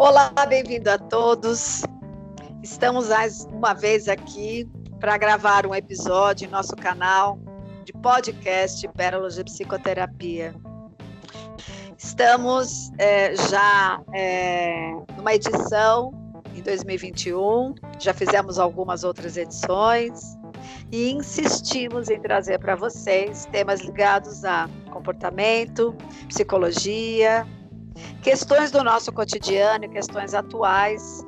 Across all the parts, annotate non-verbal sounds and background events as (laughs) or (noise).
Olá, bem-vindo a todos. Estamos mais uma vez aqui para gravar um episódio em nosso canal de podcast Pérolas de Psicoterapia. Estamos é, já é, numa edição em 2021, já fizemos algumas outras edições e insistimos em trazer para vocês temas ligados a comportamento, psicologia, questões do nosso cotidiano questões atuais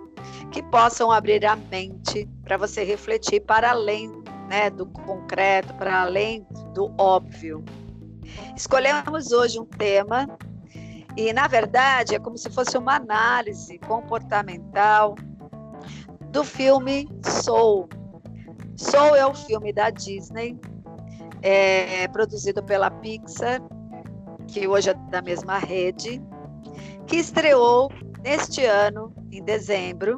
que possam abrir a mente para você refletir para além né, do concreto, para além do óbvio. Escolhemos hoje um tema e, na verdade, é como se fosse uma análise comportamental do filme Soul. Soul é o um filme da Disney, é produzido pela Pixar, que hoje é da mesma rede, que estreou neste ano, em dezembro,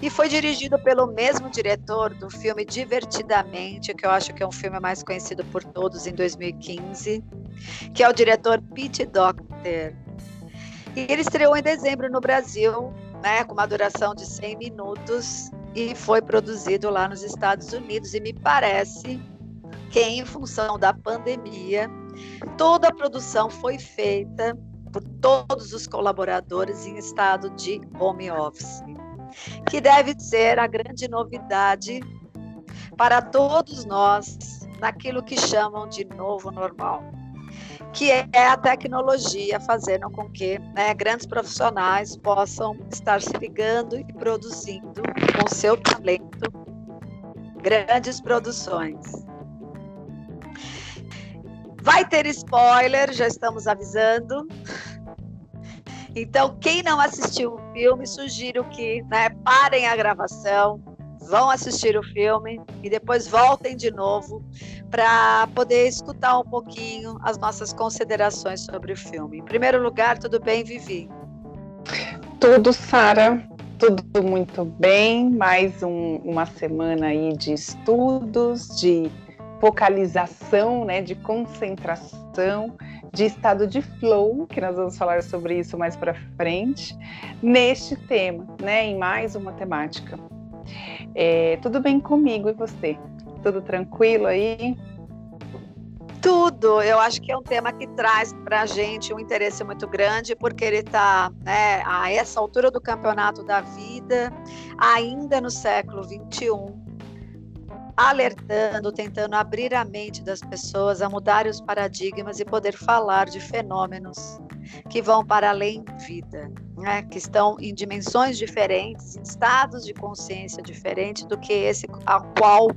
e foi dirigido pelo mesmo diretor do filme Divertidamente, que eu acho que é um filme mais conhecido por todos em 2015, que é o diretor Pete Docter. E ele estreou em dezembro no Brasil, né, com uma duração de 100 minutos e foi produzido lá nos Estados Unidos e me parece que em função da pandemia, toda a produção foi feita por todos os colaboradores em estado de home office, que deve ser a grande novidade para todos nós naquilo que chamam de novo normal, que é a tecnologia fazendo com que né, grandes profissionais possam estar se ligando e produzindo com seu talento grandes produções. Vai ter spoiler, já estamos avisando. Então, quem não assistiu o filme, sugiro que né, parem a gravação, vão assistir o filme e depois voltem de novo para poder escutar um pouquinho as nossas considerações sobre o filme. Em primeiro lugar, tudo bem, Vivi? Tudo, Sara. Tudo muito bem. Mais um, uma semana aí de estudos, de focalização, né, de concentração, de estado de flow, que nós vamos falar sobre isso mais para frente, neste tema, né, em mais uma temática. É, tudo bem comigo e você? Tudo tranquilo aí? Tudo, eu acho que é um tema que traz para a gente um interesse muito grande, porque ele está né, a essa altura do campeonato da vida, ainda no século XXI, alertando, tentando abrir a mente das pessoas a mudarem os paradigmas e poder falar de fenômenos que vão para além vida, né? que estão em dimensões diferentes, em estados de consciência diferentes do que esse ao qual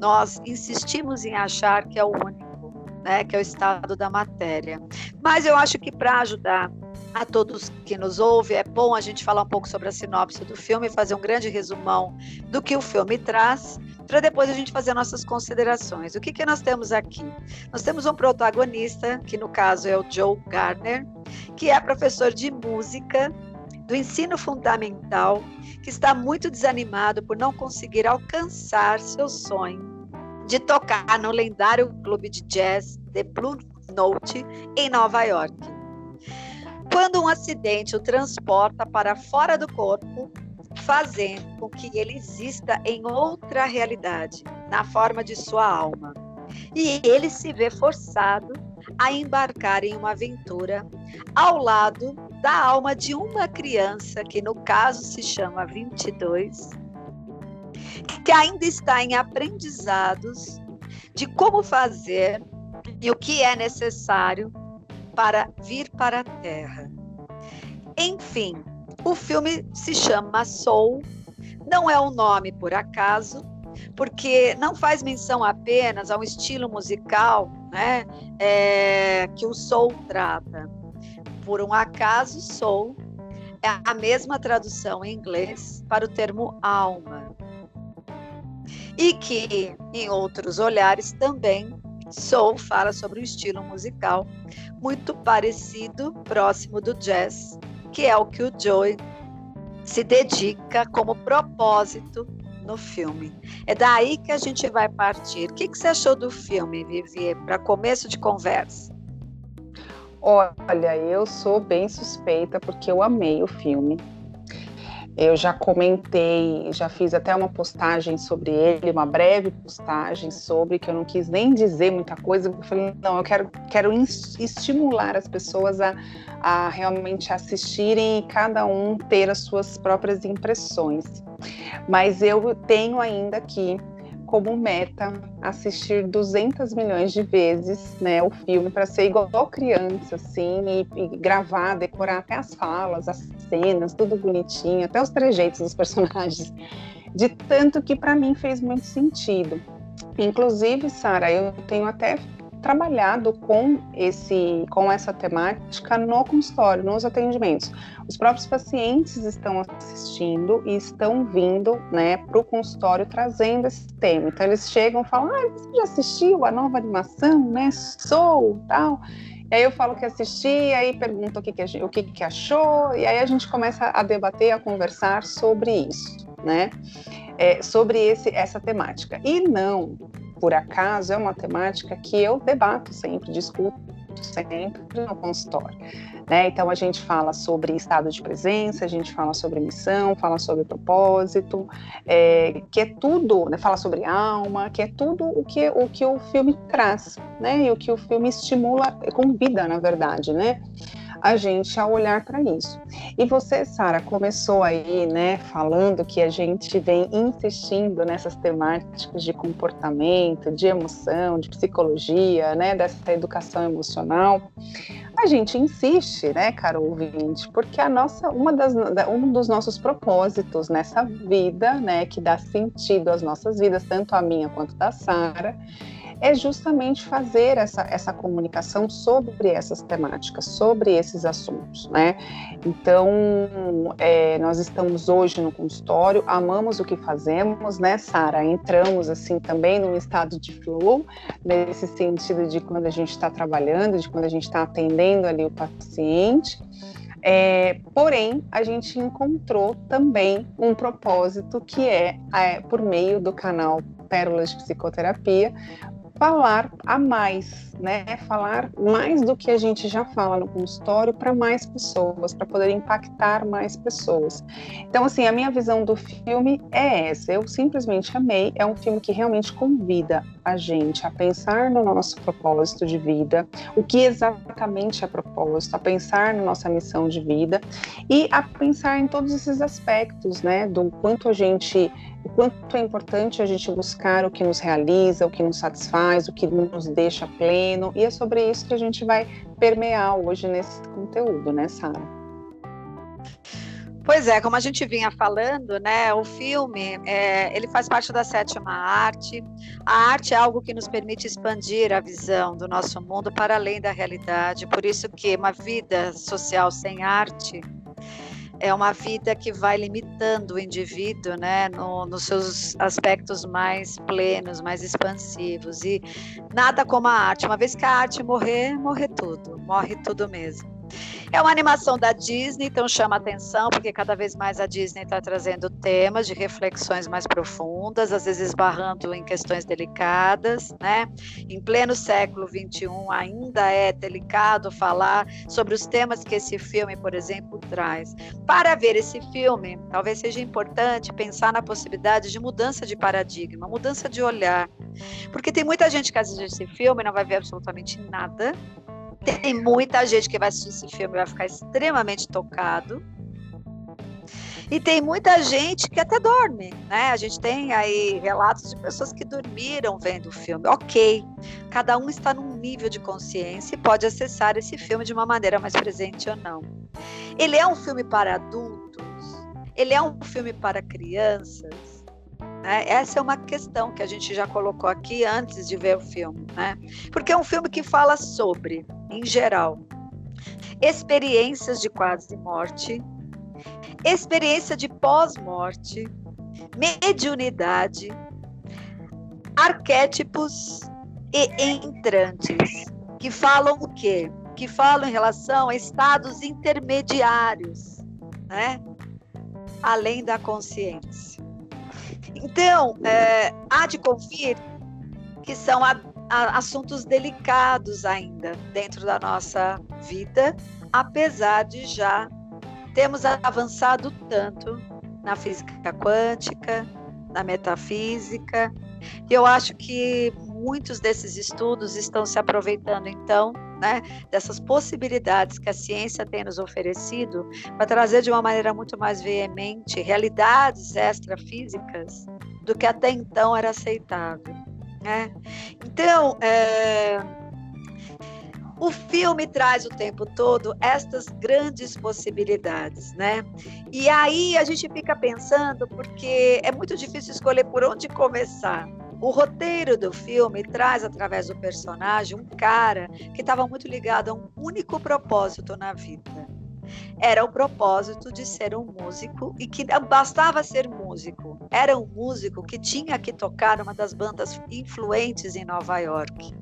nós insistimos em achar que é o único, né? que é o estado da matéria. Mas eu acho que para ajudar a todos que nos ouvem, é bom a gente falar um pouco sobre a sinopse do filme, fazer um grande resumão do que o filme traz para depois a gente fazer nossas considerações. O que, que nós temos aqui? Nós temos um protagonista, que no caso é o Joe Gardner, que é professor de música do ensino fundamental, que está muito desanimado por não conseguir alcançar seu sonho de tocar no lendário clube de jazz The Blue Note em Nova York. Quando um acidente o transporta para fora do corpo, fazendo com que ele exista em outra realidade, na forma de sua alma. E ele se vê forçado a embarcar em uma aventura ao lado da alma de uma criança, que no caso se chama 22, que ainda está em aprendizados de como fazer e o que é necessário para vir para a Terra. Enfim, o filme se chama Soul, não é um nome por acaso, porque não faz menção apenas a um estilo musical né, é, que o soul trata. Por um acaso, soul é a mesma tradução em inglês para o termo alma. E que, em outros olhares, também soul fala sobre um estilo musical muito parecido, próximo do jazz, que é o que o Joey se dedica como propósito no filme. É daí que a gente vai partir. O que, que você achou do filme, Vivi, para começo de conversa? Olha, eu sou bem suspeita porque eu amei o filme. Eu já comentei, já fiz até uma postagem sobre ele, uma breve postagem sobre, que eu não quis nem dizer muita coisa, eu falei, não, eu quero, quero estimular as pessoas a, a realmente assistirem e cada um ter as suas próprias impressões. Mas eu tenho ainda aqui como meta assistir 200 milhões de vezes né, o filme para ser igual criança, assim, e, e, gravar, decorar até as falas, as cenas, tudo bonitinho, até os trejeitos dos (laughs) personagens, de tanto que para mim fez muito sentido. Inclusive, Sara, eu tenho até trabalhado com esse com essa temática no consultório, nos atendimentos. Os próprios pacientes estão assistindo e estão vindo, né, para o consultório trazendo esse tema. Então eles chegam e falam: "Ah, você já assistiu a nova animação, né? Soul, tal?" E aí eu falo que assisti, aí pergunto o que, que, o que, que achou, e aí a gente começa a debater, a conversar sobre isso, né? É, sobre esse, essa temática. E não por acaso, é uma temática que eu debato sempre, discuto sempre no consultório. Né? Então a gente fala sobre estado de presença, a gente fala sobre missão, fala sobre propósito, é, que é tudo, né? fala sobre alma, que é tudo o que o, que o filme traz, né? E o que o filme estimula, convida, na verdade, né? A gente a olhar para isso. E você, Sara, começou aí, né, falando que a gente vem insistindo nessas temáticas de comportamento, de emoção, de psicologia, né, dessa educação emocional. A gente insiste, né, caro ouvinte, porque a nossa, uma das, um dos nossos propósitos nessa vida, né, que dá sentido às nossas vidas, tanto a minha quanto da Sara, é justamente fazer essa, essa comunicação sobre essas temáticas, sobre esses assuntos, né? Então, é, nós estamos hoje no consultório, amamos o que fazemos, né, Sara? Entramos, assim, também num estado de flow, nesse sentido de quando a gente está trabalhando, de quando a gente está atendendo ali o paciente, é, porém, a gente encontrou também um propósito que é, é, por meio do canal Pérolas de Psicoterapia, falar a mais, né? Falar mais do que a gente já fala no consultório para mais pessoas, para poder impactar mais pessoas. Então, assim, a minha visão do filme é essa. Eu simplesmente amei. É um filme que realmente convida a gente a pensar no nosso propósito de vida, o que exatamente é propósito, a pensar na nossa missão de vida e a pensar em todos esses aspectos, né? Do quanto a gente o quanto é importante a gente buscar o que nos realiza, o que nos satisfaz, o que nos deixa pleno, e é sobre isso que a gente vai permear hoje nesse conteúdo, né, Sara? Pois é, como a gente vinha falando, né, o filme, é, ele faz parte da sétima arte. A arte é algo que nos permite expandir a visão do nosso mundo para além da realidade. Por isso que uma vida social sem arte é uma vida que vai limitando o indivíduo, né, no, nos seus aspectos mais plenos, mais expansivos. E nada como a arte. Uma vez que a arte morrer, morre tudo, morre tudo mesmo. É uma animação da Disney, então chama atenção, porque cada vez mais a Disney está trazendo temas de reflexões mais profundas, às vezes barrando em questões delicadas, né? Em pleno século XXI ainda é delicado falar sobre os temas que esse filme, por exemplo, traz. Para ver esse filme, talvez seja importante pensar na possibilidade de mudança de paradigma, mudança de olhar, porque tem muita gente que assiste esse filme e não vai ver absolutamente nada tem muita gente que vai assistir esse filme e vai ficar extremamente tocado. E tem muita gente que até dorme, né? A gente tem aí relatos de pessoas que dormiram vendo o filme. Ok, cada um está num nível de consciência e pode acessar esse filme de uma maneira mais presente ou não. Ele é um filme para adultos? Ele é um filme para crianças? Né? Essa é uma questão que a gente já colocou aqui antes de ver o filme, né? Porque é um filme que fala sobre, em geral, experiências de quase morte, experiência de pós-morte, mediunidade, arquétipos e entrantes, que falam o quê? Que falam em relação a estados intermediários, né? Além da consciência. Então, é, há de convir que são assuntos delicados ainda dentro da nossa vida, apesar de já termos avançado tanto na física quântica, na metafísica. Eu acho que muitos desses estudos estão se aproveitando, então, né, dessas possibilidades que a ciência tem nos oferecido para trazer de uma maneira muito mais veemente realidades extrafísicas do que até então era aceitável. Né? Então, é, o filme traz o tempo todo estas grandes possibilidades, né? E aí a gente fica pensando, porque é muito difícil escolher por onde começar. O roteiro do filme traz, através do personagem, um cara que estava muito ligado a um único propósito na vida. Era o propósito de ser um músico e que bastava ser músico. Era um músico que tinha que tocar uma das bandas influentes em Nova York.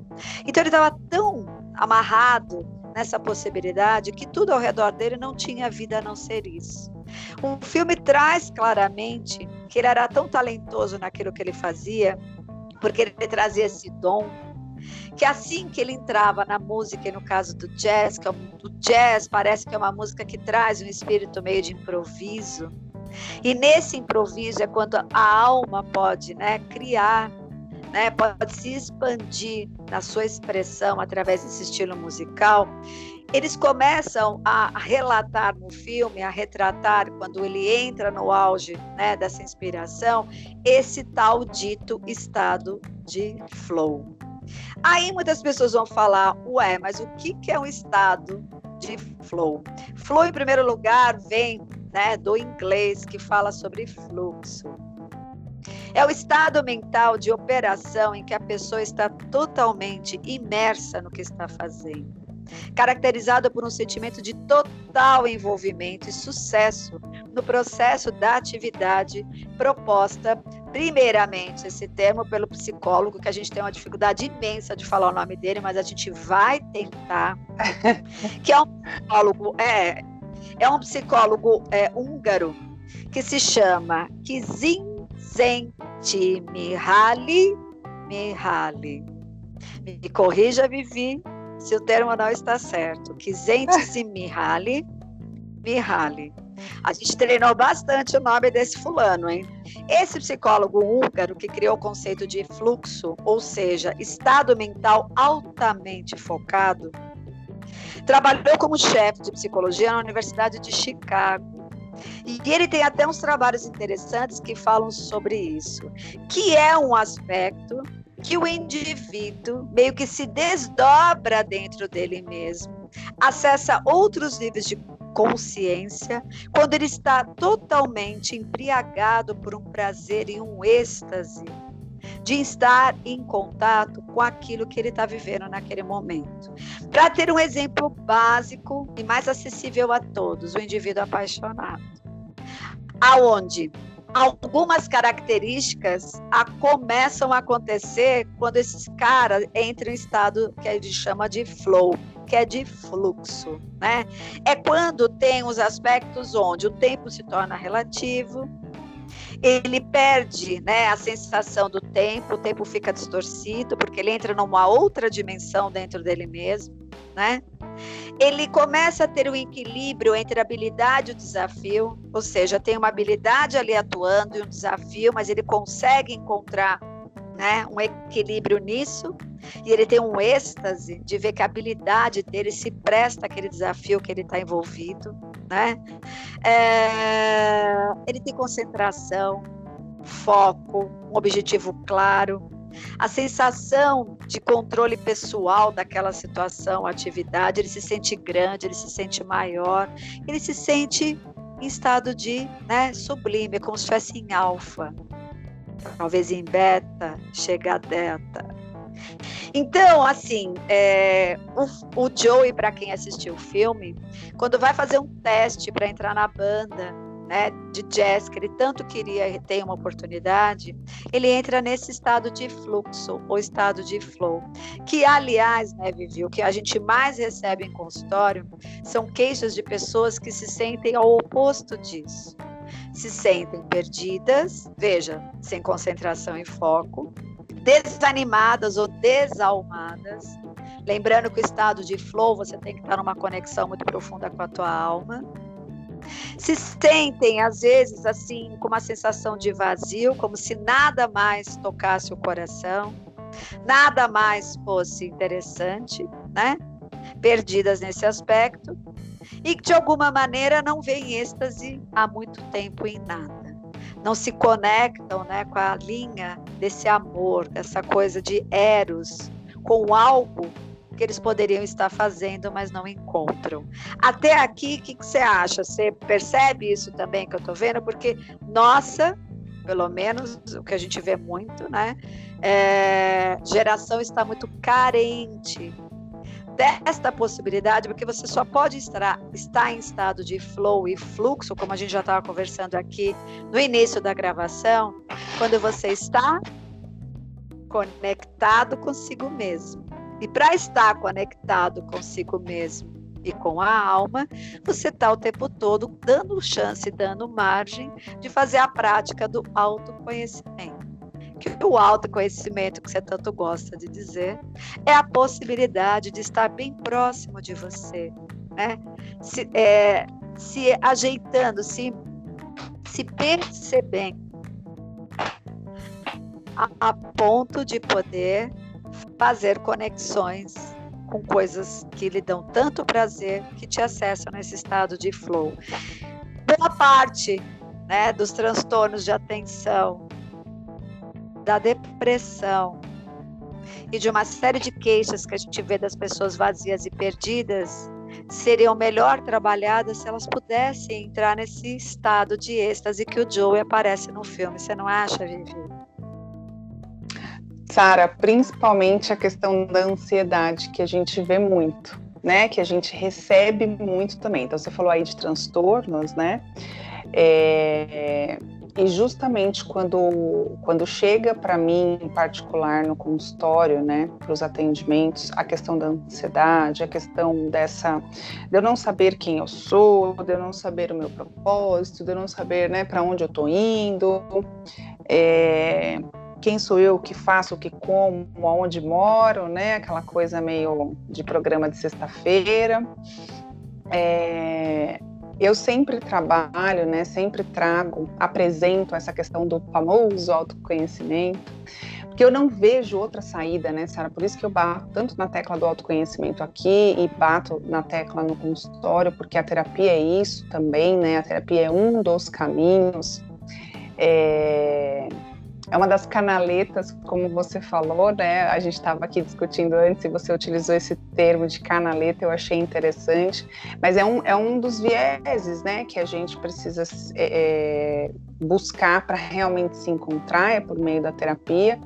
Então ele estava tão amarrado nessa possibilidade que tudo ao redor dele não tinha vida a não ser isso. O filme traz claramente que ele era tão talentoso naquilo que ele fazia porque ele trazia esse dom que assim que ele entrava na música, e no caso do jazz, que é o jazz parece que é uma música que traz um espírito meio de improviso, e nesse improviso é quando a alma pode né, criar, né, pode se expandir na sua expressão através desse estilo musical eles começam a relatar no filme, a retratar, quando ele entra no auge né, dessa inspiração, esse tal dito estado de flow. Aí muitas pessoas vão falar, ué, mas o que, que é um estado de flow? Flow, em primeiro lugar, vem né, do inglês que fala sobre fluxo. É o estado mental de operação em que a pessoa está totalmente imersa no que está fazendo caracterizada por um sentimento de total envolvimento e sucesso no processo da atividade proposta, primeiramente, esse termo pelo psicólogo, que a gente tem uma dificuldade imensa de falar o nome dele, mas a gente vai tentar, (laughs) que é um psicólogo, é, é um psicólogo é, húngaro, que se chama Kizinzenti Mihaly Mihaly. Me corrija, Vivi, se o termo não está certo. Kizentes e Mihaly. Mihaly. A gente treinou bastante o nome desse fulano, hein? Esse psicólogo húngaro que criou o conceito de fluxo, ou seja, estado mental altamente focado, trabalhou como chefe de psicologia na Universidade de Chicago. E ele tem até uns trabalhos interessantes que falam sobre isso, que é um aspecto que o indivíduo meio que se desdobra dentro dele mesmo, acessa outros níveis de consciência quando ele está totalmente embriagado por um prazer e um êxtase de estar em contato com aquilo que ele está vivendo naquele momento. Para ter um exemplo básico e mais acessível a todos, o indivíduo apaixonado. Aonde algumas características a, começam a acontecer quando esses caras entram em estado que a gente chama de flow, que é de fluxo, né? É quando tem os aspectos onde o tempo se torna relativo, ele perde né, a sensação do tempo, o tempo fica distorcido, porque ele entra numa outra dimensão dentro dele mesmo, né? ele começa a ter um equilíbrio entre a habilidade e o desafio, ou seja, tem uma habilidade ali atuando e um desafio, mas ele consegue encontrar né, um equilíbrio nisso, e ele tem um êxtase de ver que a habilidade dele se presta àquele desafio que ele está envolvido, né? É, ele tem concentração, foco, um objetivo claro, a sensação de controle pessoal daquela situação, atividade, ele se sente grande, ele se sente maior, ele se sente em estado de né, sublime, como se estivesse em alfa, talvez em beta, chega a delta. Então, assim, é, o, o Joey, para quem assistiu o filme, quando vai fazer um teste para entrar na banda, né, de jazz, que ele tanto queria ter uma oportunidade, ele entra nesse estado de fluxo, ou estado de flow, que aliás, né, Vivi, o que a gente mais recebe em consultório são queixas de pessoas que se sentem ao oposto disso. Se sentem perdidas, veja, sem concentração e foco, desanimadas ou desalmadas. Lembrando que o estado de flow você tem que estar numa conexão muito profunda com a tua alma. Se sentem, às vezes, assim, com uma sensação de vazio, como se nada mais tocasse o coração, nada mais fosse interessante, né? Perdidas nesse aspecto. E de alguma maneira não vem êxtase há muito tempo em nada não se conectam né, com a linha desse amor, dessa coisa de eros, com algo que eles poderiam estar fazendo, mas não encontram. Até aqui, o que, que, você acha? Você percebe isso também que eu estou vendo? Porque nossa, pelo menos o que a gente vê muito, né? É, geração está muito carente desta possibilidade, porque você só pode estar, estar em estado de flow e fluxo, como a gente já estava conversando aqui no início da gravação, quando você está conectado consigo mesmo. E para estar conectado consigo mesmo e com a alma, você está o tempo todo dando chance, dando margem de fazer a prática do autoconhecimento que o autoconhecimento que você tanto gosta de dizer é a possibilidade de estar bem próximo de você, né? Se, é, se ajeitando, se, se percebendo a, a ponto de poder fazer conexões com coisas que lhe dão tanto prazer que te acessam nesse estado de flow. Boa parte né, dos transtornos de atenção, da depressão e de uma série de queixas que a gente vê das pessoas vazias e perdidas seriam melhor trabalhadas se elas pudessem entrar nesse estado de êxtase que o Joey aparece no filme. Você não acha, Vivi? Sara, principalmente a questão da ansiedade que a gente vê muito, né? Que a gente recebe muito também. Então você falou aí de transtornos, né? É, e justamente quando, quando chega para mim, em particular, no consultório, né, para os atendimentos, a questão da ansiedade, a questão dessa, de eu não saber quem eu sou, de eu não saber o meu propósito, de eu não saber né, para onde eu estou indo, é, quem sou eu, o que faço, o que como, aonde moro, né, aquela coisa meio de programa de sexta-feira. É, eu sempre trabalho, né, sempre trago, apresento essa questão do famoso autoconhecimento, porque eu não vejo outra saída, né, Sara? Por isso que eu bato tanto na tecla do autoconhecimento aqui e bato na tecla no consultório, porque a terapia é isso também, né? A terapia é um dos caminhos. É, é uma das canaletas, como você falou, né? A gente estava aqui discutindo antes e você utilizou esse termo de canaleta, eu achei interessante, mas é um, é um dos vieses, né, que a gente precisa é, é buscar para realmente se encontrar, é por meio da terapia.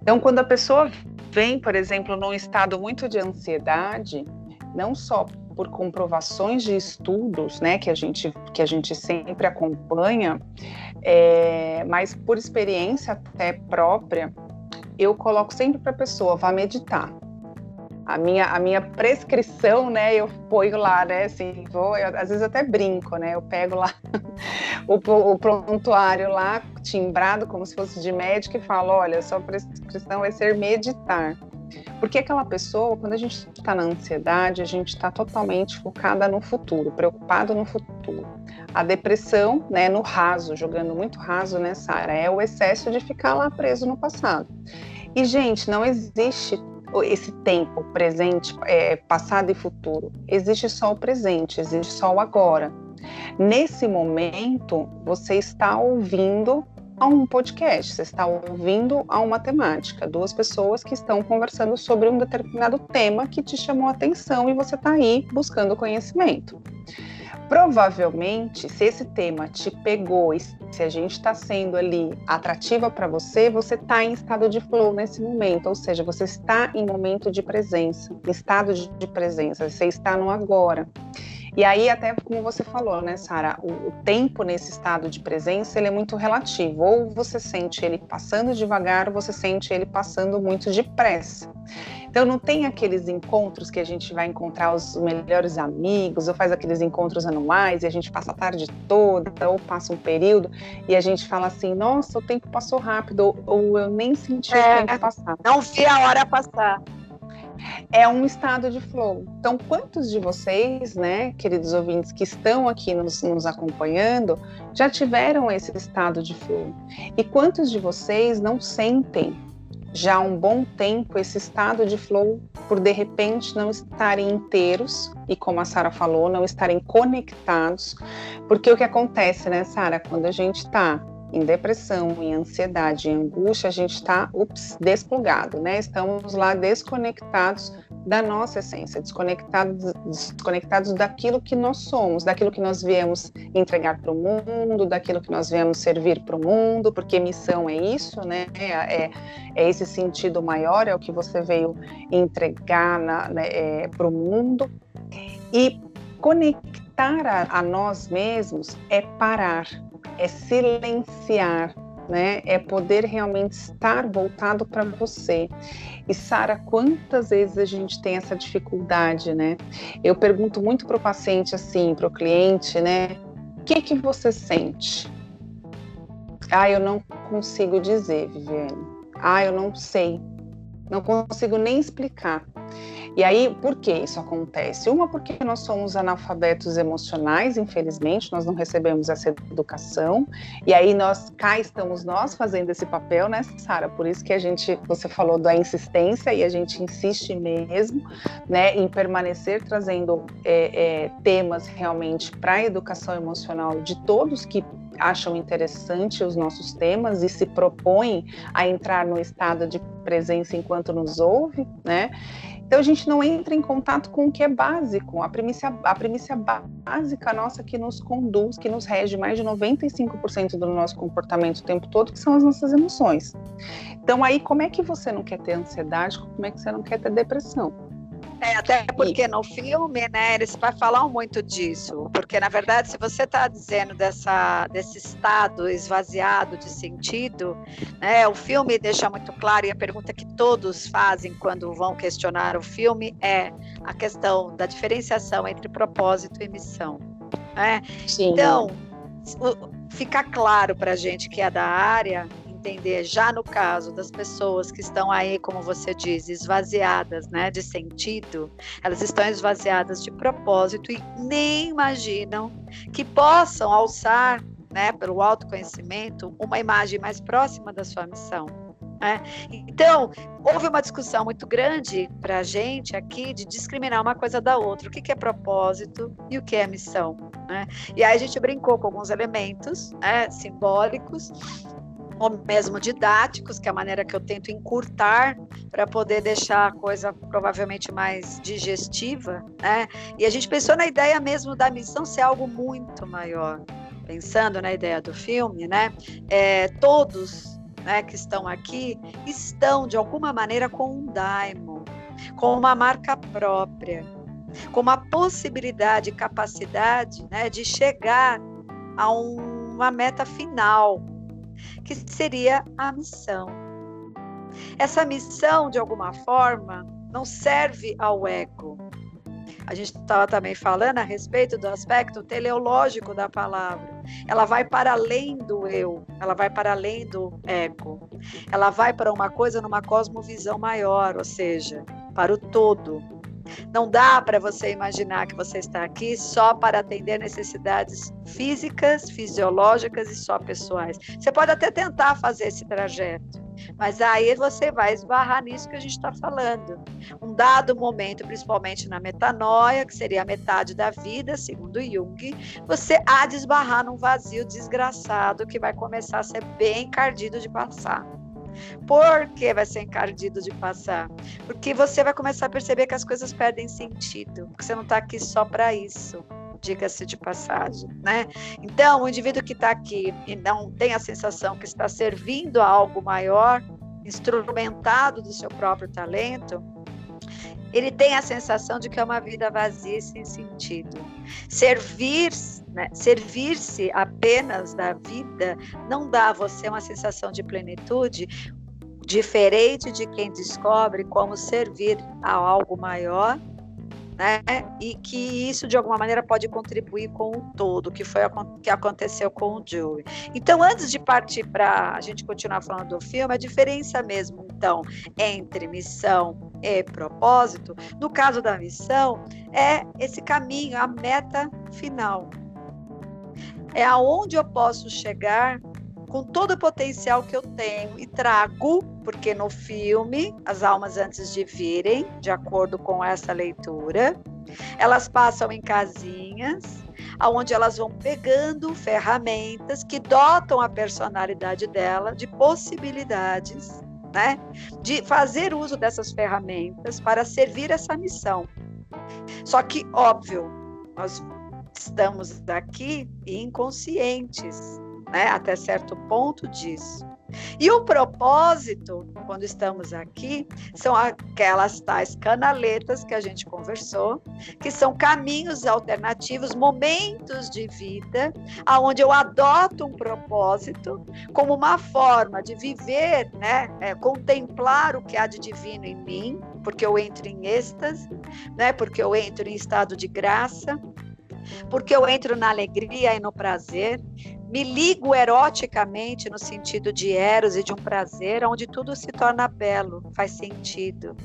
Então, quando a pessoa vem, por exemplo, num estado muito de ansiedade, não só por comprovações de estudos, né, que a gente, que a gente sempre acompanha, é, mas por experiência até própria, eu coloco sempre para a pessoa, vá meditar. A minha, a minha prescrição, né, eu ponho lá, né, assim, vou, eu, às vezes até brinco, né, eu pego lá (laughs) o, o prontuário lá, timbrado como se fosse de médico e falo, olha, sua prescrição vai ser meditar. Porque aquela pessoa, quando a gente está na ansiedade, a gente está totalmente focada no futuro, preocupado no futuro. A depressão, né, no raso, jogando muito raso nessa área, é o excesso de ficar lá preso no passado. E, gente, não existe esse tempo presente, é, passado e futuro. Existe só o presente, existe só o agora. Nesse momento, você está ouvindo a um podcast, você está ouvindo a uma temática, duas pessoas que estão conversando sobre um determinado tema que te chamou a atenção e você está aí buscando conhecimento. Provavelmente, se esse tema te pegou e se a gente está sendo ali atrativa para você, você está em estado de flow nesse momento, ou seja, você está em momento de presença, estado de presença, você está no agora. E aí, até como você falou, né, Sara, o, o, tempo nesse estado de presença ele é muito relativo. Ou você sente ele passando devagar, ou você sente ele passando muito depressa. Então não tem aqueles encontros que a gente vai encontrar os melhores amigos, ou faz aqueles encontros anuais e a gente passa a tarde toda, ou passa um período e a gente fala assim, nossa, o tempo passou rápido, ou, ou eu nem senti é, o tempo passar. Não vi a hora passar é um estado de flow. Então, quantos de vocês, né, queridos ouvintes, que estão aqui nos, nos, acompanhando, já tiveram esse estado de flow? E quantos de vocês não sentem já há um bom tempo esse estado de flow por de repente não estarem inteiros e como a Sara falou, não estarem conectados, porque o que acontece, né, Sara, quando a gente está em depressão, em ansiedade, em angústia, a gente está desplugado, né? Estamos lá desconectados da nossa essência, desconectados, desconectados daquilo que nós somos, daquilo que nós viemos entregar para o mundo, daquilo que nós viemos servir para o mundo, porque missão é isso, né? É, é, é, esse sentido maior, é o que você veio entregar né, é, para o mundo. E conectar a, a nós mesmos é parar, é silenciar, né? É poder realmente estar voltado para você. E Sara, quantas vezes a gente tem essa dificuldade, né? Eu pergunto muito para o paciente assim, para o cliente, né? O que que você sente? Ah, eu não consigo dizer, Viviane. Ah, eu não sei. Não consigo nem explicar. E aí, por que isso acontece? Uma, porque nós somos analfabetos emocionais, infelizmente, nós não recebemos essa educação. E aí, nós cá estamos nós fazendo esse papel, né, Sara? Por isso que a gente, você falou da insistência e a gente insiste mesmo, né, em permanecer trazendo é, é, temas realmente para a educação emocional de todos que acham interessante os nossos temas e se propõem a entrar no estado de presença enquanto nos ouve, né? Então a gente não entra em contato com o que é básico, a premissa, a premissa básica nossa que nos conduz, que nos rege mais de 95% do nosso comportamento o tempo todo, que são as nossas emoções. Então aí como é que você não quer ter ansiedade, como é que você não quer ter depressão? É, até porque no filme, né, eles vai falar muito disso, porque na verdade, se você está dizendo dessa, desse estado esvaziado de sentido, né, o filme deixa muito claro e a pergunta que todos fazem quando vão questionar o filme é a questão da diferenciação entre propósito e missão. Né? Então, fica claro para a gente que é da área entender já no caso das pessoas que estão aí, como você diz, esvaziadas, né, de sentido, elas estão esvaziadas de propósito e nem imaginam que possam alçar, né, pelo autoconhecimento, uma imagem mais próxima da sua missão. Né? Então, houve uma discussão muito grande para a gente aqui de discriminar uma coisa da outra, o que, que é propósito e o que é missão. Né? E aí a gente brincou com alguns elementos né, simbólicos ou mesmo didáticos, que é a maneira que eu tento encurtar para poder deixar a coisa provavelmente mais digestiva, né? E a gente pensou na ideia mesmo da missão ser algo muito maior. Pensando na ideia do filme, né? É, todos né, que estão aqui estão, de alguma maneira, com um daimon, com uma marca própria, com uma possibilidade, capacidade né, de chegar a um, uma meta final, que seria a missão. Essa missão, de alguma forma, não serve ao ego. A gente estava também falando a respeito do aspecto teleológico da palavra. Ela vai para além do eu, ela vai para além do ego. Ela vai para uma coisa numa cosmovisão maior, ou seja, para o todo, não dá para você imaginar que você está aqui só para atender necessidades físicas, fisiológicas e só pessoais. Você pode até tentar fazer esse trajeto, mas aí você vai esbarrar nisso que a gente está falando. Um dado momento, principalmente na metanoia, que seria a metade da vida, segundo Jung, você há de esbarrar num vazio desgraçado que vai começar a ser bem encardido de passar. Por que vai ser encardido de passar? Porque você vai começar a perceber que as coisas perdem sentido, porque você não está aqui só para isso diga-se de passagem, né? Então, o indivíduo que está aqui e não tem a sensação que está servindo a algo maior, instrumentado do seu próprio talento, ele tem a sensação de que é uma vida vazia e sem sentido. Servir, né, servir-se apenas da vida não dá a você uma sensação de plenitude diferente de quem descobre como servir a algo maior né? E que isso de alguma maneira pode contribuir com o todo, que foi que aconteceu com o Joey. Então, antes de partir para a gente continuar falando do filme, a diferença mesmo, então, entre missão e propósito, no caso da missão, é esse caminho, a meta final. É aonde eu posso chegar com todo o potencial que eu tenho e trago, porque no filme, As Almas Antes de Virem, de acordo com essa leitura, elas passam em casinhas, aonde elas vão pegando ferramentas que dotam a personalidade dela de possibilidades, né? De fazer uso dessas ferramentas para servir essa missão. Só que, óbvio, nós estamos aqui inconscientes né, até certo ponto disso. E o propósito, quando estamos aqui, são aquelas tais canaletas que a gente conversou, que são caminhos alternativos, momentos de vida, aonde eu adoto um propósito como uma forma de viver, né, é, contemplar o que há de divino em mim, porque eu entro em êxtase, né, porque eu entro em estado de graça, porque eu entro na alegria e no prazer, me ligo eroticamente no sentido de eros e de um prazer, onde tudo se torna belo, faz sentido.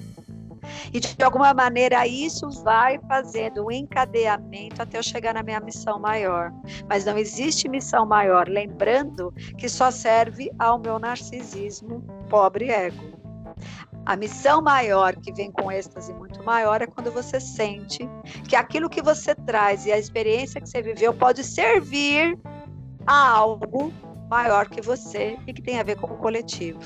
E de alguma maneira isso vai fazendo um encadeamento até eu chegar na minha missão maior. Mas não existe missão maior, lembrando que só serve ao meu narcisismo, pobre ego. A missão maior que vem com êxtase maior é quando você sente que aquilo que você traz e a experiência que você viveu pode servir a algo maior que você e que tem a ver com o coletivo.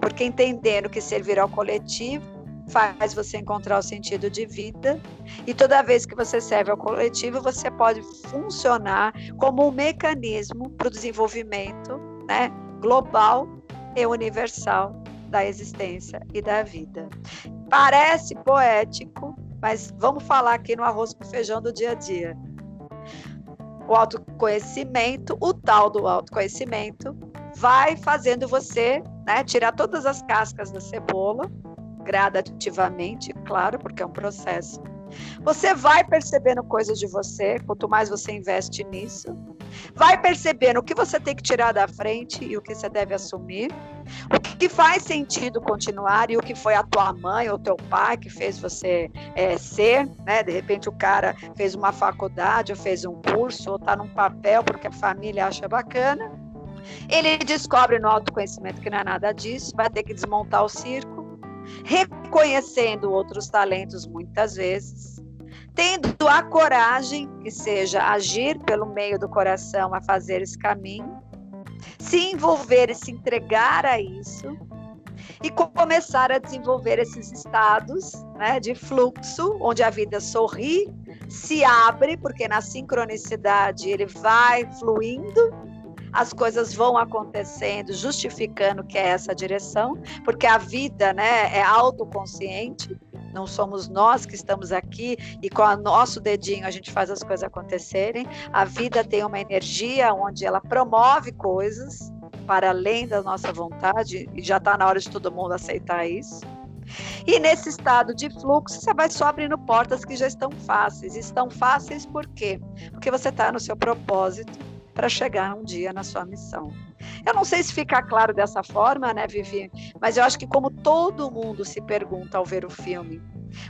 Porque entendendo que servir ao coletivo faz você encontrar o sentido de vida e toda vez que você serve ao coletivo, você pode funcionar como um mecanismo para o desenvolvimento né, global e universal da existência e da vida. Parece poético, mas vamos falar aqui no arroz com feijão do dia a dia o autoconhecimento, o tal do autoconhecimento, vai fazendo você né, tirar todas as cascas da cebola, gradativamente, claro, porque é um processo. Você vai percebendo coisas de você, quanto mais você investe nisso, vai percebendo o que você tem que tirar da frente e o que você deve assumir, o que faz sentido continuar e o que foi a tua mãe ou teu pai que fez você é, ser, né? De repente o cara fez uma faculdade ou fez um curso ou está num papel porque a família acha bacana. Ele descobre no autoconhecimento que não é nada disso, vai ter que desmontar o circo, reconhecendo outros talentos muitas vezes tendo a coragem, que seja agir pelo meio do coração a fazer esse caminho, se envolver e se entregar a isso, e começar a desenvolver esses estados né, de fluxo, onde a vida sorri, se abre, porque na sincronicidade ele vai fluindo, as coisas vão acontecendo, justificando que é essa direção, porque a vida né, é autoconsciente, não somos nós que estamos aqui e com o nosso dedinho a gente faz as coisas acontecerem. A vida tem uma energia onde ela promove coisas para além da nossa vontade e já está na hora de todo mundo aceitar isso. E nesse estado de fluxo, você vai só abrindo portas que já estão fáceis. Estão fáceis por quê? Porque você está no seu propósito para chegar um dia na sua missão. Eu não sei se fica claro dessa forma, né, Vivi? Mas eu acho que como todo mundo se pergunta ao ver o filme,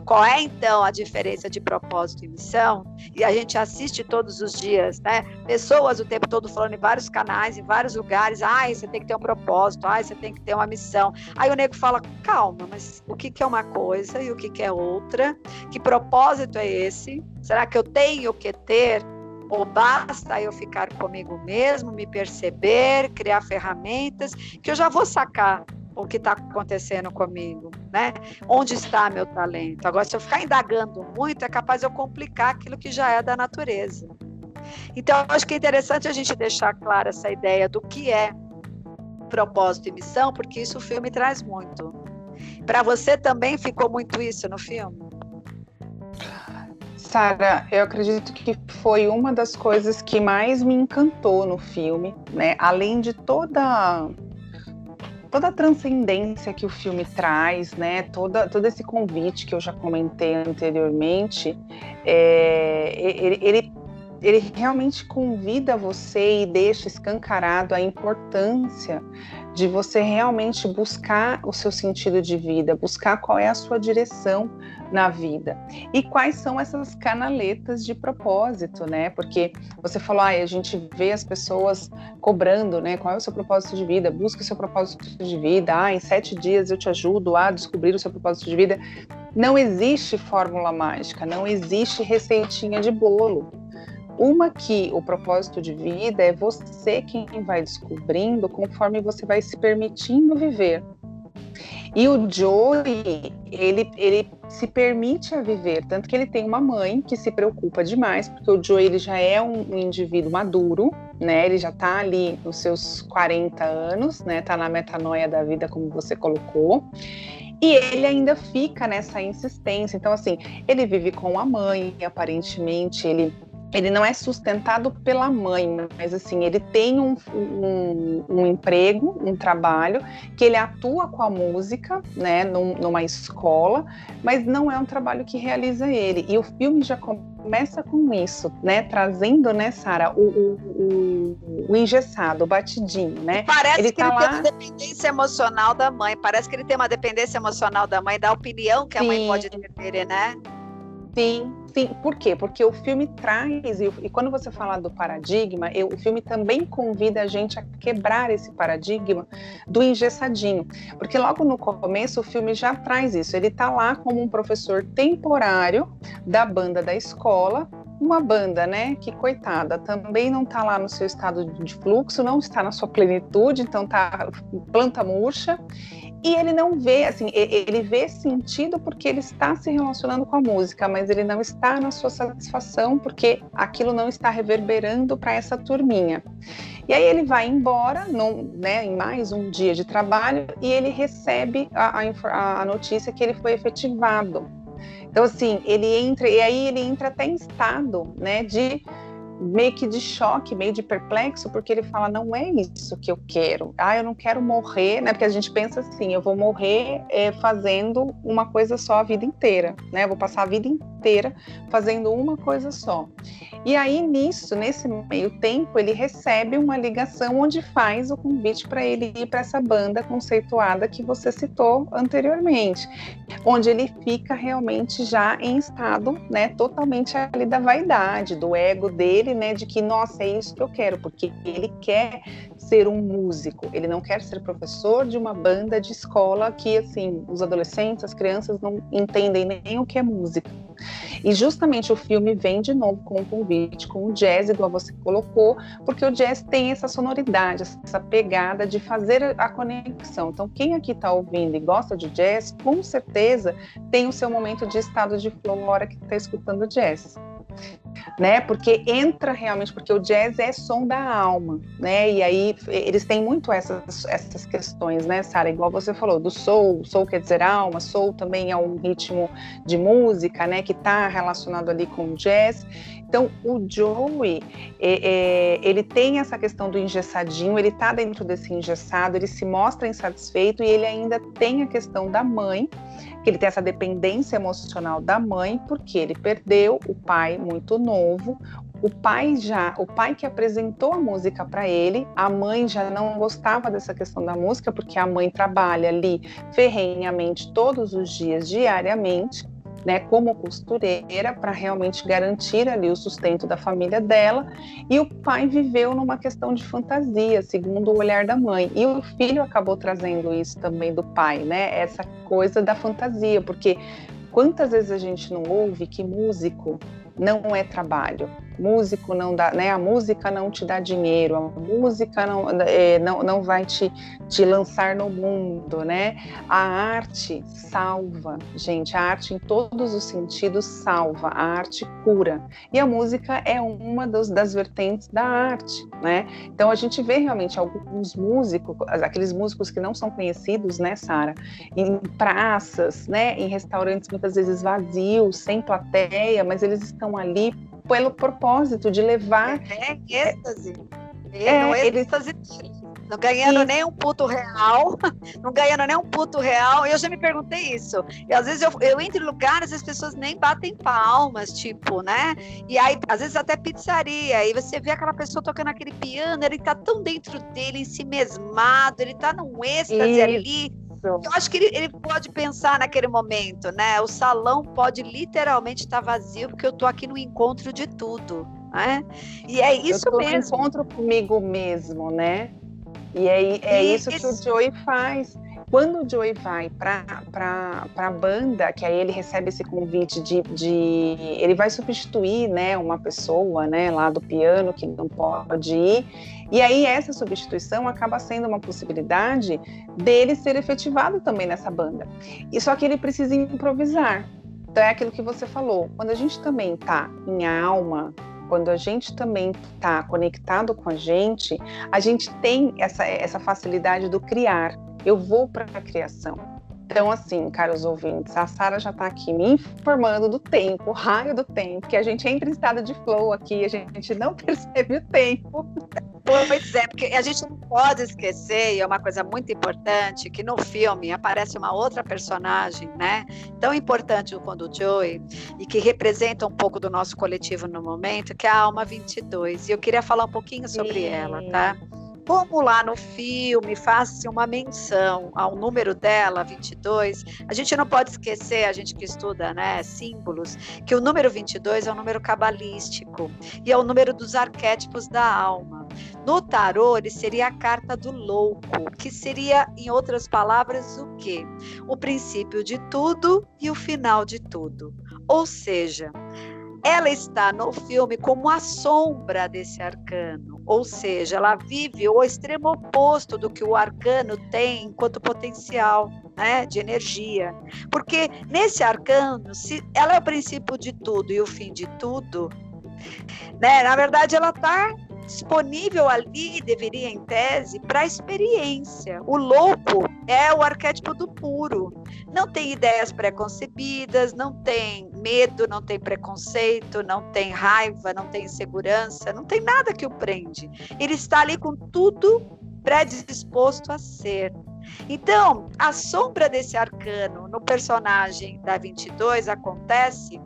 qual é então a diferença de propósito e missão? E a gente assiste todos os dias, né? Pessoas o tempo todo falando em vários canais, em vários lugares. Ai, você tem que ter um propósito, ai, você tem que ter uma missão. Aí o nego fala: calma, mas o que, que é uma coisa e o que, que é outra? Que propósito é esse? Será que eu tenho que ter ou basta eu ficar comigo mesmo, me perceber, criar ferramentas que eu já vou sacar o que está acontecendo comigo, né? Onde está meu talento? Agora, se eu ficar indagando muito, é capaz de eu complicar aquilo que já é da natureza. Então, acho que é interessante a gente deixar clara essa ideia do que é propósito e missão, porque isso o filme traz muito. Para você também ficou muito isso no filme? Sara, eu acredito que foi uma das coisas que mais me encantou no filme, né? Além de toda toda a transcendência que o filme traz, né? Toda, todo esse convite que eu já comentei anteriormente, é, ele, ele, ele realmente convida você e deixa escancarado a importância de você realmente buscar o seu sentido de vida, buscar qual é a sua direção na vida. E quais são essas canaletas de propósito, né? Porque você falou, ah, a gente vê as pessoas cobrando, né? Qual é o seu propósito de vida? Busque o seu propósito de vida. Ah, em sete dias eu te ajudo a descobrir o seu propósito de vida. Não existe fórmula mágica, não existe receitinha de bolo. Uma que o propósito de vida é você quem vai descobrindo conforme você vai se permitindo viver. E o Joey, ele, ele se permite a viver, tanto que ele tem uma mãe que se preocupa demais, porque o Joey ele já é um, um indivíduo maduro, né? Ele já está ali nos seus 40 anos, né? Tá na metanoia da vida, como você colocou. E ele ainda fica nessa insistência. Então, assim, ele vive com a mãe, aparentemente, ele ele não é sustentado pela mãe, mas assim, ele tem um, um, um, emprego, um trabalho, que ele atua com a música, né, num, numa escola, mas não é um trabalho que realiza ele. E o filme já começa com isso, né, trazendo, né, Sara, o, o, o, engessado, o batidinho, né? Parece ele que tá ele lá... tem uma dependência emocional da mãe, parece que ele tem uma dependência emocional da mãe, da opinião que Sim. a mãe pode ter, né? Sim, sim. Por quê? Porque o filme traz, e, e quando você fala do paradigma, eu, o filme também convida a gente a quebrar esse paradigma do engessadinho. Porque logo no começo o filme já traz isso. Ele está lá como um professor temporário da banda da escola, uma banda, né, que coitada, também não está lá no seu estado de fluxo, não está na sua plenitude, então tá planta murcha, e ele não vê, assim, ele vê sentido porque ele está se relacionando com a música, mas ele não está na sua satisfação porque aquilo não está reverberando para essa turminha. E aí ele vai embora, num, né, em mais um dia de trabalho, e ele recebe a, a, a notícia que ele foi efetivado. Então, assim, ele entra, e aí ele entra até em estado, né, de meio que de choque, meio de perplexo, porque ele fala: não é isso que eu quero. Ah, eu não quero morrer, né? Porque a gente pensa assim: eu vou morrer é, fazendo uma coisa só a vida inteira, né? Eu vou passar a vida inteira fazendo uma coisa só. E aí, nisso, nesse meio tempo, ele recebe uma ligação onde faz o convite para ele ir para essa banda conceituada que você citou anteriormente, onde ele fica realmente já em estado, né, totalmente ali da vaidade, do ego dele, né, de que, nossa, é isso que eu quero, porque ele quer ser um músico, ele não quer ser professor de uma banda de escola que, assim, os adolescentes, as crianças não entendem nem o que é música. E justamente o filme vem de novo com o convite, com o jazz, igual você colocou, porque o jazz tem essa sonoridade, essa pegada de fazer a conexão. Então, quem aqui está ouvindo e gosta de jazz, com certeza tem o seu momento de estado de flow na hora que está escutando jazz né? Porque entra realmente, porque o jazz é som da alma, né? E aí eles têm muito essas, essas questões, né, Sara? Igual você falou, do soul, soul quer dizer alma, soul também é um ritmo de música, né? Que está relacionado ali com o jazz. Então, o Joey, é, é, ele tem essa questão do engessadinho, ele está dentro desse engessado, ele se mostra insatisfeito e ele ainda tem a questão da mãe, que ele tem essa dependência emocional da mãe, porque ele perdeu o pai muito novo. O pai já, o pai que apresentou a música para ele, a mãe já não gostava dessa questão da música, porque a mãe trabalha ali ferrenhamente todos os dias, diariamente né, como costureira para realmente garantir ali o sustento da família dela. E o pai viveu numa questão de fantasia, segundo o olhar da mãe. E o filho acabou trazendo isso também do pai, né? Essa coisa da fantasia, porque quantas vezes a gente não ouve que músico não é trabalho, músico não dá, né? A música não te dá dinheiro, a música não, é, não, não vai te, te lançar no mundo, né? A arte salva, gente. A arte em todos os sentidos salva. A arte cura. E a música é uma dos, das vertentes da arte, né? Então a gente vê realmente alguns músicos, aqueles músicos que não são conhecidos, né, Sara, em praças, né, em restaurantes muitas vezes vazios, sem plateia, mas eles estão ali pelo propósito de levar. É, é êxtase. É, é, no êxtase (laughs) não ganhando nem um puto real, não ganhando nem um puto real. Eu já me perguntei isso. E às vezes eu, eu entro em lugares e as pessoas nem batem palmas, tipo, né? E aí, às vezes até pizzaria, aí você vê aquela pessoa tocando aquele piano, ele tá tão dentro dele, em si mesmado, ele tá num êxtase isso. ali eu acho que ele, ele, pode pensar naquele momento, né? O salão pode literalmente estar vazio, porque eu tô aqui no encontro de tudo, né? E é isso eu mesmo. No encontro comigo mesmo, né? E é, é e isso que o Joey faz. Quando o Joey vai para a banda, que aí ele recebe esse convite de, de, Ele vai substituir né, uma pessoa né, lá do piano que não pode ir. E aí essa substituição acaba sendo uma possibilidade dele ser efetivado também nessa banda. E só que ele precisa improvisar. Então é aquilo que você falou. Quando a gente também está em alma, quando a gente também está conectado com a gente, a gente tem essa, essa facilidade do criar eu vou para a criação. Então, assim, caros ouvintes, a Sara já está aqui me informando do tempo, o raio do tempo, que a gente entra em estado de flow aqui, a gente não (laughs) percebe o tempo. Pois é, porque a gente não pode esquecer, e é uma coisa muito importante, que no filme aparece uma outra personagem, né? Tão importante quanto o Joey, e que representa um pouco do nosso coletivo no momento, que é a Alma 22. E eu queria falar um pouquinho sobre Sim. ela, tá? Como lá no filme faz-se uma menção ao número dela, 22, a gente não pode esquecer, a gente que estuda né, símbolos, que o número 22 é um número cabalístico e é o número dos arquétipos da alma. No tarô, ele seria a carta do louco, que seria, em outras palavras, o quê? O princípio de tudo e o final de tudo. Ou seja, ela está no filme como a sombra desse arcano, ou seja, ela vive o extremo oposto do que o arcano tem enquanto potencial. Né, de energia, porque nesse arcano, se ela é o princípio de tudo e o fim de tudo, né, na verdade ela está disponível ali, deveria em tese, para experiência. O louco é o arquétipo do puro. Não tem ideias preconcebidas, não tem medo, não tem preconceito, não tem raiva, não tem insegurança, não tem nada que o prende. Ele está ali com tudo predisposto a ser. Então, a sombra desse arcano no personagem da 22 acontece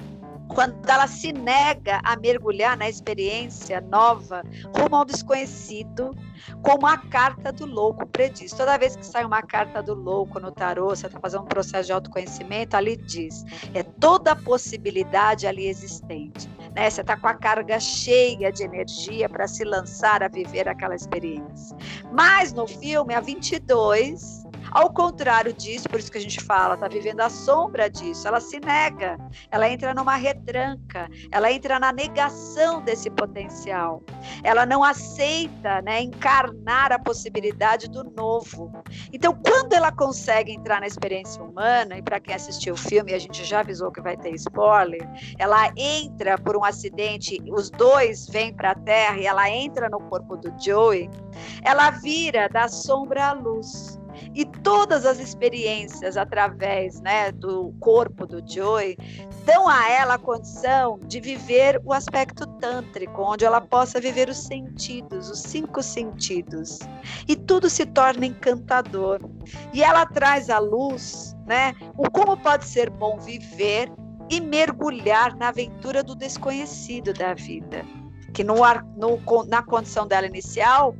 quando ela se nega a mergulhar na experiência nova rumo ao desconhecido, como a carta do louco prediz. Toda vez que sai uma carta do louco no tarô, você está fazendo um processo de autoconhecimento, ali diz, é toda a possibilidade ali existente. Né? Você está com a carga cheia de energia para se lançar a viver aquela experiência. Mas no filme, a 22, ao contrário disso, por isso que a gente fala, está vivendo a sombra disso, ela se nega, ela entra numa retranca, ela entra na negação desse potencial. Ela não aceita né, encarnar a possibilidade do novo. Então, quando ela consegue entrar na experiência humana, e para quem assistiu o filme, a gente já avisou que vai ter spoiler, ela entra por um acidente, os dois vêm para a Terra e ela entra no corpo do Joey, ela vira da sombra à luz. E todas as experiências através né, do corpo do Joy dão a ela a condição de viver o aspecto tântrico, onde ela possa viver os sentidos, os cinco sentidos. E tudo se torna encantador. E ela traz à luz né, o como pode ser bom viver e mergulhar na aventura do desconhecido da vida. Que no, no, na condição dela inicial,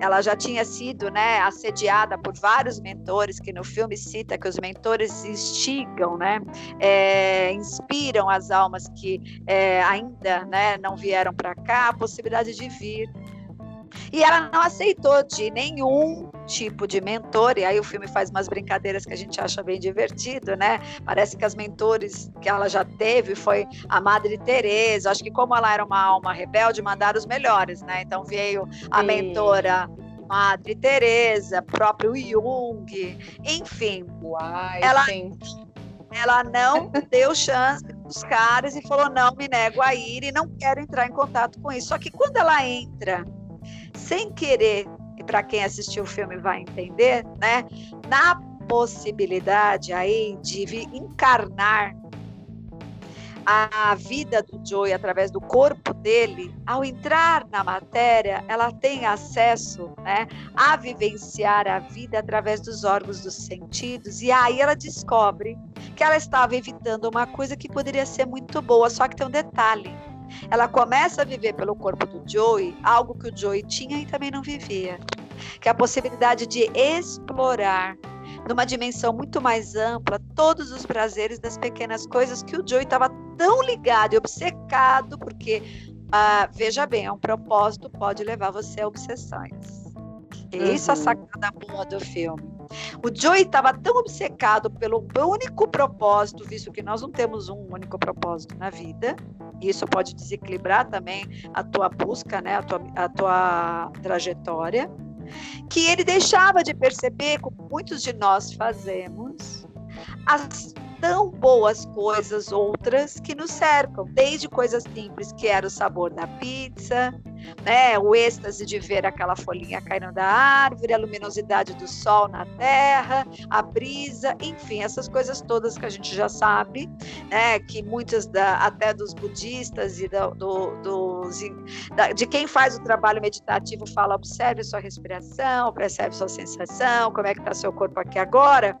ela já tinha sido né, assediada por vários mentores, que no filme cita que os mentores instigam, né, é, inspiram as almas que é, ainda né, não vieram para cá a possibilidade de vir. E ela não aceitou de nenhum tipo de mentor, e aí o filme faz umas brincadeiras que a gente acha bem divertido, né? Parece que as mentores que ela já teve foi a Madre Teresa. Acho que como ela era uma alma rebelde, mandaram os melhores, né? Então veio a Sim. mentora Madre Teresa, próprio Jung, enfim. Uai, ela, sim. ela não (laughs) deu chance os caras e falou: não, me nego a ir e não quero entrar em contato com isso. Só que quando ela entra sem querer, e para quem assistiu o filme vai entender, né? Na possibilidade aí de encarnar a vida do Joey através do corpo dele, ao entrar na matéria, ela tem acesso né, a vivenciar a vida através dos órgãos dos sentidos, e aí ela descobre que ela estava evitando uma coisa que poderia ser muito boa, só que tem um detalhe. Ela começa a viver pelo corpo do Joey algo que o Joey tinha e também não vivia, que é a possibilidade de explorar numa dimensão muito mais ampla todos os prazeres das pequenas coisas que o Joey estava tão ligado e obcecado, porque ah, veja bem, é um propósito pode levar você a obsessões. Uhum. isso é a uhum. sacada boa do filme. O Joey estava tão obcecado pelo único propósito, visto que nós não temos um único propósito na vida, isso pode desequilibrar também a tua busca, né, a tua, a tua trajetória, que ele deixava de perceber, como muitos de nós fazemos, as tão boas coisas outras que nos cercam, desde coisas simples, que era o sabor da pizza, né, o êxtase de ver aquela folhinha caindo da árvore, a luminosidade do sol na terra, a brisa, enfim, essas coisas todas que a gente já sabe, né, que muitas da, até dos budistas e do, do, dos, da, de quem faz o trabalho meditativo fala, observe sua respiração, percebe sua sensação, como é que está seu corpo aqui agora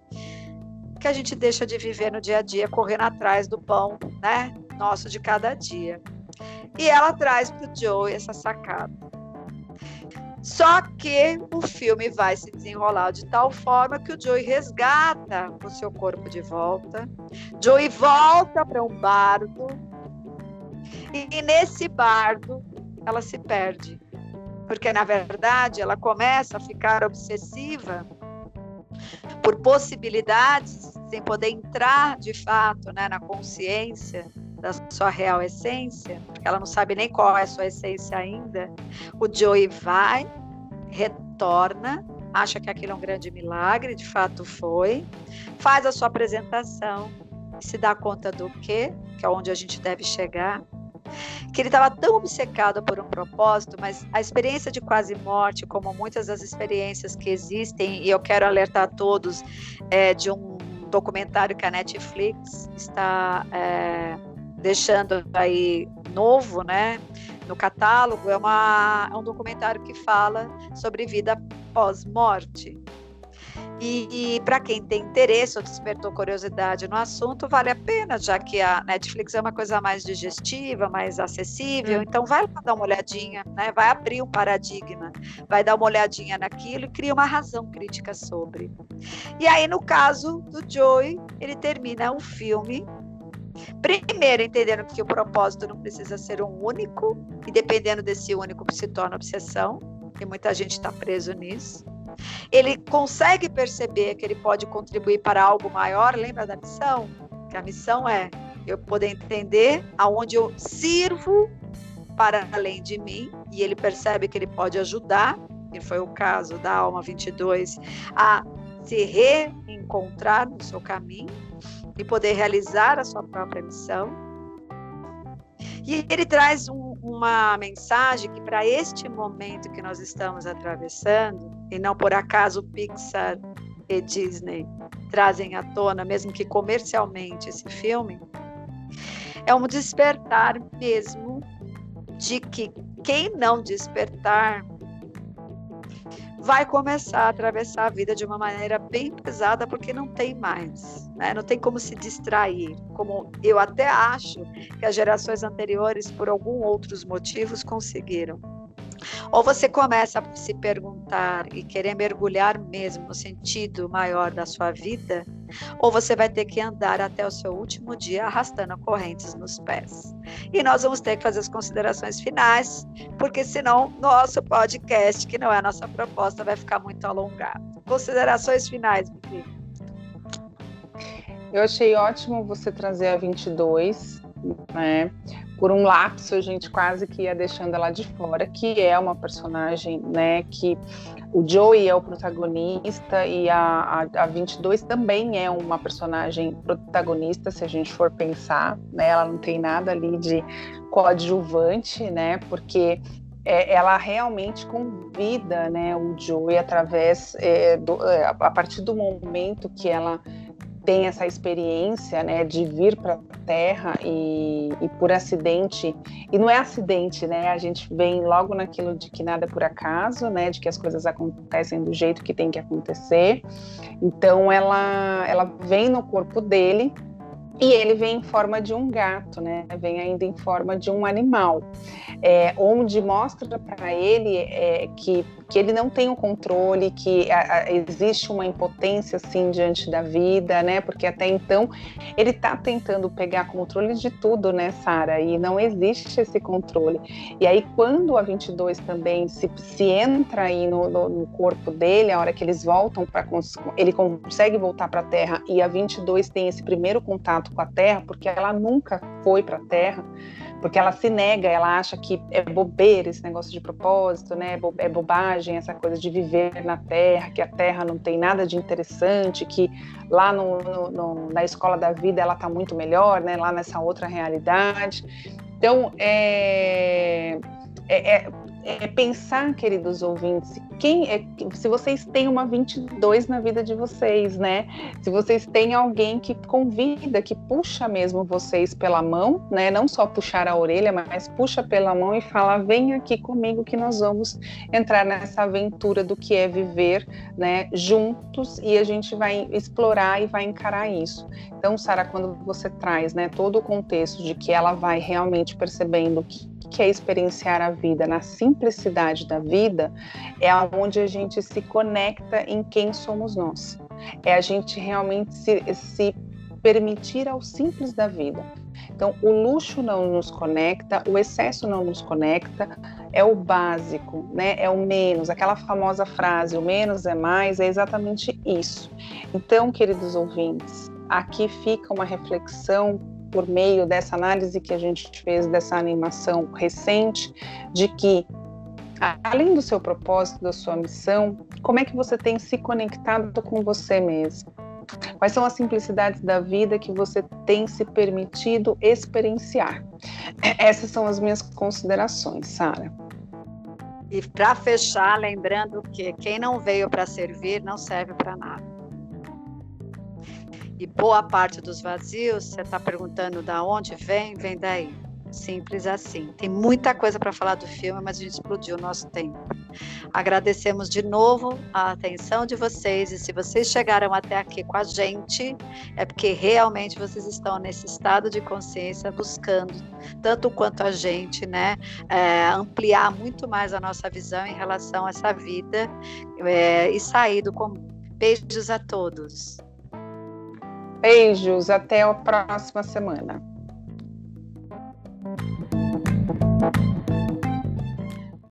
que a gente deixa de viver no dia a dia, correndo atrás do pão, né? Nosso de cada dia. E ela traz para o Joe essa sacada. Só que o filme vai se desenrolar de tal forma que o Joey resgata o seu corpo de volta. Joey volta para um bardo. E nesse bardo ela se perde. Porque na verdade ela começa a ficar obsessiva por possibilidades, sem poder entrar de fato né, na consciência da sua real essência, porque ela não sabe nem qual é a sua essência ainda, o Joey vai, retorna, acha que aquilo é um grande milagre, de fato foi, faz a sua apresentação se dá conta do quê? Que é onde a gente deve chegar, que ele estava tão obcecado por um propósito, mas a experiência de quase morte, como muitas das experiências que existem, e eu quero alertar a todos é, de um documentário que a Netflix está é, deixando aí novo, né? No catálogo, é, uma, é um documentário que fala sobre vida pós-morte. E, e para quem tem interesse ou despertou curiosidade no assunto, vale a pena, já que a Netflix é uma coisa mais digestiva, mais acessível. Hum. Então, vai lá dar uma olhadinha, né? vai abrir um paradigma, vai dar uma olhadinha naquilo e cria uma razão crítica sobre. E aí, no caso do Joey, ele termina o filme Primeiro, entendendo que o propósito não precisa ser um único, e dependendo desse único se torna obsessão, e muita gente está preso nisso ele consegue perceber que ele pode contribuir para algo maior, lembra da missão? Que a missão é eu poder entender aonde eu sirvo para além de mim, e ele percebe que ele pode ajudar, e foi o caso da Alma 22, a se reencontrar no seu caminho e poder realizar a sua própria missão. E ele traz um, uma mensagem que, para este momento que nós estamos atravessando, e não por acaso Pixar e Disney trazem à tona, mesmo que comercialmente, esse filme, é um despertar mesmo de que quem não despertar vai começar a atravessar a vida de uma maneira bem pesada, porque não tem mais, né? não tem como se distrair. Como eu até acho que as gerações anteriores, por algum outros motivos, conseguiram. Ou você começa a se perguntar e querer mergulhar mesmo no sentido maior da sua vida, ou você vai ter que andar até o seu último dia arrastando correntes nos pés. E nós vamos ter que fazer as considerações finais, porque senão nosso podcast, que não é a nossa proposta, vai ficar muito alongado. Considerações finais, Bibi. Eu achei ótimo você trazer a 22, né? Por um lapso, a gente quase que ia deixando ela de fora, que é uma personagem, né? Que o Joey é o protagonista e a, a, a 22 também é uma personagem protagonista, se a gente for pensar, né? Ela não tem nada ali de coadjuvante, né? Porque é, ela realmente convida, né, o Joey através é, do, é, a partir do momento que ela tem essa experiência né, de vir para a Terra e, e, por acidente, e não é acidente, né? A gente vem logo naquilo de que nada é por acaso, né? De que as coisas acontecem do jeito que tem que acontecer. Então ela, ela vem no corpo dele e ele vem em forma de um gato, né? Vem ainda em forma de um animal, é, onde mostra para ele é, que que ele não tem o controle, que a, a, existe uma impotência assim diante da vida, né? Porque até então ele está tentando pegar controle de tudo, né, Sara? E não existe esse controle. E aí quando a 22 também se, se entra aí no, no, no corpo dele, a hora que eles voltam para ele consegue voltar para a Terra e a 22 tem esse primeiro contato com a Terra, porque ela nunca foi para a Terra porque ela se nega, ela acha que é bobeira esse negócio de propósito, né? É bobagem essa coisa de viver na Terra, que a Terra não tem nada de interessante, que lá no, no, no, na escola da vida ela está muito melhor, né? Lá nessa outra realidade. Então, é, é, é é, pensar, queridos ouvintes, quem é, se vocês têm uma 22 na vida de vocês, né? Se vocês têm alguém que convida, que puxa mesmo vocês pela mão, né? Não só puxar a orelha, mas puxa pela mão e fala: vem aqui comigo que nós vamos entrar nessa aventura do que é viver, né? Juntos e a gente vai explorar e vai encarar isso. Então, Sara, quando você traz, né, todo o contexto de que ela vai realmente percebendo que que é experienciar a vida na simplicidade da vida, é onde a gente se conecta em quem somos nós. É a gente realmente se, se permitir ao simples da vida. Então, o luxo não nos conecta, o excesso não nos conecta, é o básico, né? É o menos, aquela famosa frase, o menos é mais, é exatamente isso. Então, queridos ouvintes, aqui fica uma reflexão por meio dessa análise que a gente fez dessa animação recente, de que além do seu propósito, da sua missão, como é que você tem se conectado com você mesmo? Quais são as simplicidades da vida que você tem se permitido experienciar? Essas são as minhas considerações, Sara. E para fechar, lembrando que quem não veio para servir não serve para nada. E boa parte dos vazios, você está perguntando da onde vem, vem daí. Simples assim. Tem muita coisa para falar do filme, mas a gente explodiu o nosso tempo. Agradecemos de novo a atenção de vocês e se vocês chegaram até aqui com a gente, é porque realmente vocês estão nesse estado de consciência buscando, tanto quanto a gente, né, é, ampliar muito mais a nossa visão em relação a essa vida é, e sair do comum. Beijos a todos. Beijos, até a próxima semana.